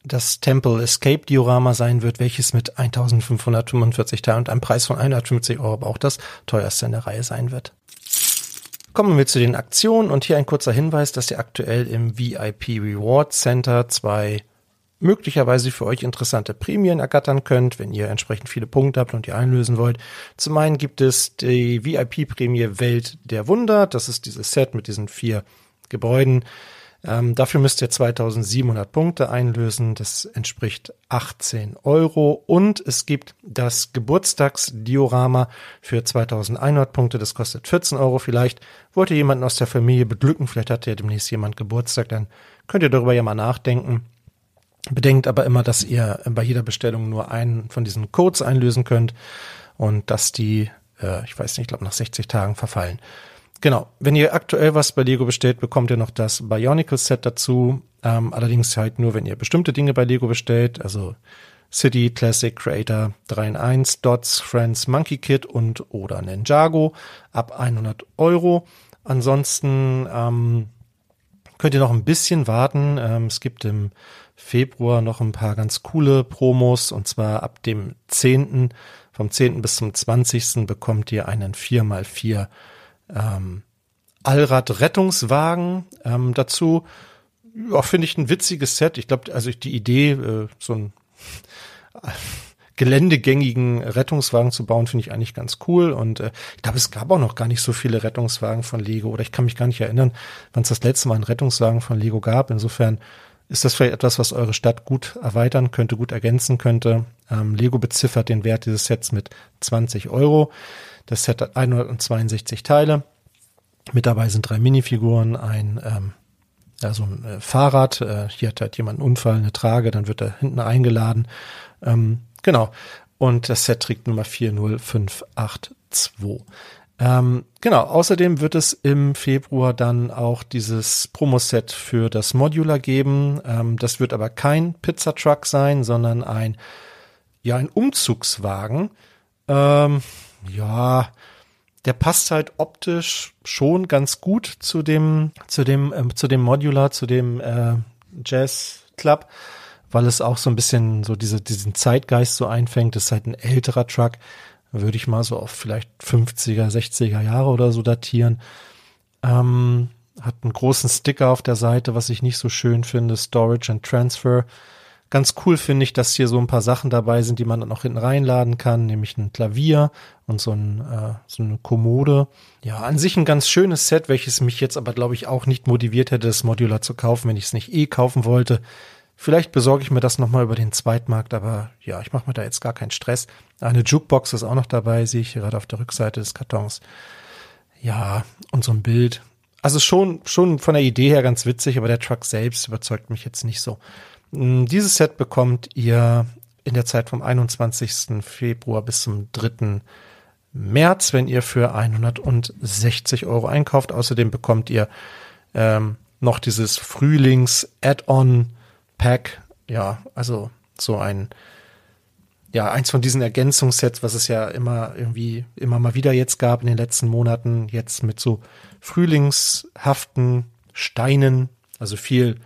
das Temple Escape Diorama sein wird, welches mit 1545 Teilen und einem Preis von 150 Euro aber auch das teuerste in der Reihe sein wird. Kommen wir zu den Aktionen und hier ein kurzer Hinweis, dass ihr aktuell im VIP Reward Center zwei möglicherweise für euch interessante Prämien ergattern könnt, wenn ihr entsprechend viele Punkte habt und die einlösen wollt. Zum einen gibt es die VIP-Prämie Welt der Wunder. Das ist dieses Set mit diesen vier Gebäuden. Ähm, dafür müsst ihr 2700 Punkte einlösen. Das entspricht 18 Euro. Und es gibt das Geburtstagsdiorama für 2100 Punkte. Das kostet 14 Euro. Vielleicht wollt ihr jemanden aus der Familie beglücken. Vielleicht hat ja demnächst jemand Geburtstag. Dann könnt ihr darüber ja mal nachdenken. Bedenkt aber immer, dass ihr bei jeder Bestellung nur einen von diesen Codes einlösen könnt und dass die, äh, ich weiß nicht, ich glaube nach 60 Tagen verfallen. Genau, wenn ihr aktuell was bei Lego bestellt, bekommt ihr noch das Bionicle Set dazu. Ähm, allerdings halt nur, wenn ihr bestimmte Dinge bei Lego bestellt, also City, Classic, Creator 3 in 1, Dots, Friends, Monkey Kit und oder Ninjago ab 100 Euro. Ansonsten ähm, könnt ihr noch ein bisschen warten. Ähm, es gibt im Februar noch ein paar ganz coole Promos und zwar ab dem 10. Vom 10. bis zum 20. bekommt ihr einen 4x4 ähm, Allrad-Rettungswagen ähm, dazu. Ja, finde ich ein witziges Set. Ich glaube, also die Idee, äh, so ein geländegängigen Rettungswagen zu bauen, finde ich eigentlich ganz cool. Und äh, ich glaube, es gab auch noch gar nicht so viele Rettungswagen von Lego. Oder ich kann mich gar nicht erinnern, wann es das letzte Mal einen Rettungswagen von Lego gab. Insofern ist das vielleicht etwas, was eure Stadt gut erweitern könnte, gut ergänzen könnte. Ähm, Lego beziffert den Wert dieses Sets mit 20 Euro. Das Set hat 162 Teile. Mit dabei sind drei Minifiguren, ein ähm, ja, so ein äh, Fahrrad. Äh, hier hat halt jemand einen Unfall, eine Trage, dann wird er hinten eingeladen. Ähm, genau. Und das Set trägt Nummer 40582. Ähm, genau, außerdem wird es im Februar dann auch dieses Promo-Set für das Modular geben. Ähm, das wird aber kein Pizzatruck sein, sondern ein, ja, ein Umzugswagen. Ähm, ja, der passt halt optisch schon ganz gut zu dem, zu dem, äh, zu dem Modular, zu dem äh, Jazz Club, weil es auch so ein bisschen so diese, diesen Zeitgeist so einfängt. Das ist halt ein älterer Truck, würde ich mal so auf vielleicht 50er, 60er Jahre oder so datieren. Ähm, hat einen großen Sticker auf der Seite, was ich nicht so schön finde, Storage and Transfer. Ganz cool finde ich, dass hier so ein paar Sachen dabei sind, die man dann noch hinten reinladen kann, nämlich ein Klavier und so, ein, äh, so eine Kommode. Ja, an sich ein ganz schönes Set, welches mich jetzt aber, glaube ich, auch nicht motiviert hätte, das Modular zu kaufen, wenn ich es nicht eh kaufen wollte. Vielleicht besorge ich mir das nochmal über den Zweitmarkt, aber ja, ich mache mir da jetzt gar keinen Stress. Eine Jukebox ist auch noch dabei, sehe ich gerade auf der Rückseite des Kartons. Ja, und so ein Bild. Also schon, schon von der Idee her ganz witzig, aber der Truck selbst überzeugt mich jetzt nicht so. Mm, dieses Set bekommt ihr in der Zeit vom 21. Februar bis zum 3. März, wenn ihr für 160 Euro einkauft. Außerdem bekommt ihr ähm, noch dieses Frühlings-Add-on-Pack. Ja, also so ein, ja, eins von diesen Ergänzungssets, was es ja immer irgendwie, immer mal wieder jetzt gab in den letzten Monaten, jetzt mit so frühlingshaften Steinen, also viel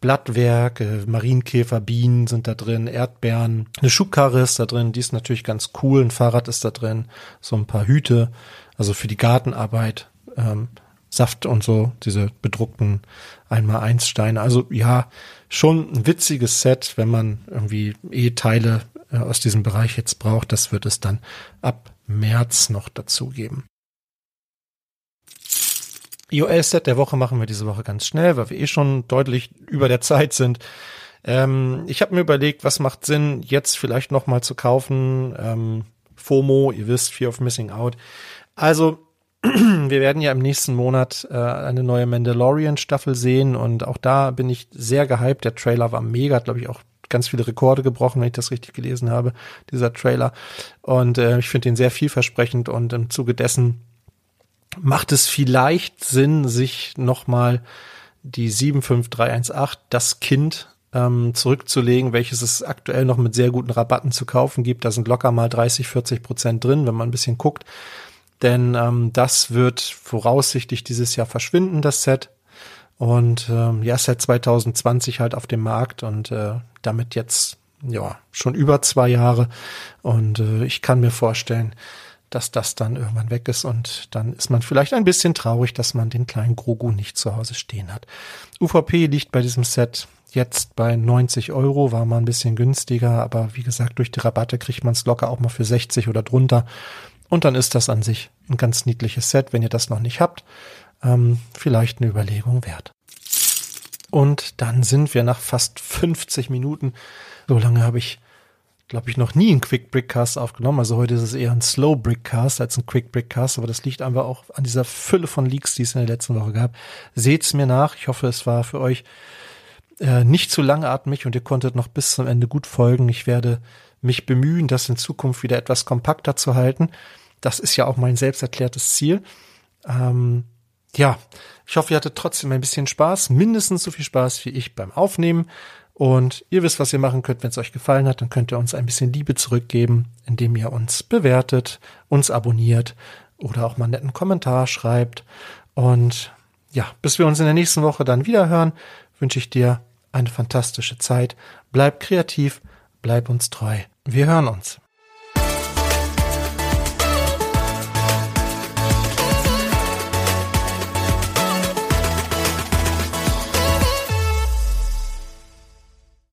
Blattwerk, äh, Marienkäfer, Bienen sind da drin, Erdbeeren, eine Schubkarre ist da drin, die ist natürlich ganz cool, ein Fahrrad ist da drin, so ein paar Hüte, also für die Gartenarbeit, ähm, Saft und so, diese bedruckten einmal eins Steine. Also ja, schon ein witziges Set, wenn man irgendwie E-Teile äh, aus diesem Bereich jetzt braucht. Das wird es dann ab März noch dazu geben. IOL-Set der Woche machen wir diese Woche ganz schnell, weil wir eh schon deutlich über der Zeit sind. Ähm, ich habe mir überlegt, was macht Sinn, jetzt vielleicht noch mal zu kaufen. Ähm, FOMO, ihr wisst, Fear of Missing Out. Also [clears throat] wir werden ja im nächsten Monat äh, eine neue Mandalorian-Staffel sehen und auch da bin ich sehr gehypt. Der Trailer war mega, glaube ich auch ganz viele Rekorde gebrochen, wenn ich das richtig gelesen habe, dieser Trailer. Und äh, ich finde ihn sehr vielversprechend und im Zuge dessen macht es vielleicht Sinn, sich nochmal die 75318, das Kind, ähm, zurückzulegen, welches es aktuell noch mit sehr guten Rabatten zu kaufen gibt. Da sind locker mal 30, 40 Prozent drin, wenn man ein bisschen guckt. Denn ähm, das wird voraussichtlich dieses Jahr verschwinden, das Set. Und ähm, ja, Set 2020 halt auf dem Markt und äh, damit jetzt ja schon über zwei Jahre. Und äh, ich kann mir vorstellen, dass das dann irgendwann weg ist und dann ist man vielleicht ein bisschen traurig, dass man den kleinen Grogu nicht zu Hause stehen hat. UVP liegt bei diesem Set jetzt bei 90 Euro, war mal ein bisschen günstiger, aber wie gesagt, durch die Rabatte kriegt man es locker auch mal für 60 oder drunter. Und dann ist das an sich ein ganz niedliches Set, wenn ihr das noch nicht habt. Ähm, vielleicht eine Überlegung wert. Und dann sind wir nach fast 50 Minuten, so lange habe ich glaube ich, noch nie einen Quick Brickcast aufgenommen. Also heute ist es eher ein Slow Brickcast als ein Quick Brickcast, aber das liegt einfach auch an dieser Fülle von Leaks, die es in der letzten Woche gab. Seht's mir nach. Ich hoffe, es war für euch äh, nicht zu langatmig und ihr konntet noch bis zum Ende gut folgen. Ich werde mich bemühen, das in Zukunft wieder etwas kompakter zu halten. Das ist ja auch mein selbst erklärtes Ziel. Ähm, ja, ich hoffe, ihr hattet trotzdem ein bisschen Spaß, mindestens so viel Spaß wie ich beim Aufnehmen. Und ihr wisst, was ihr machen könnt, wenn es euch gefallen hat. Dann könnt ihr uns ein bisschen Liebe zurückgeben, indem ihr uns bewertet, uns abonniert oder auch mal einen netten Kommentar schreibt. Und ja, bis wir uns in der nächsten Woche dann wieder hören, wünsche ich dir eine fantastische Zeit. Bleib kreativ, bleib uns treu. Wir hören uns.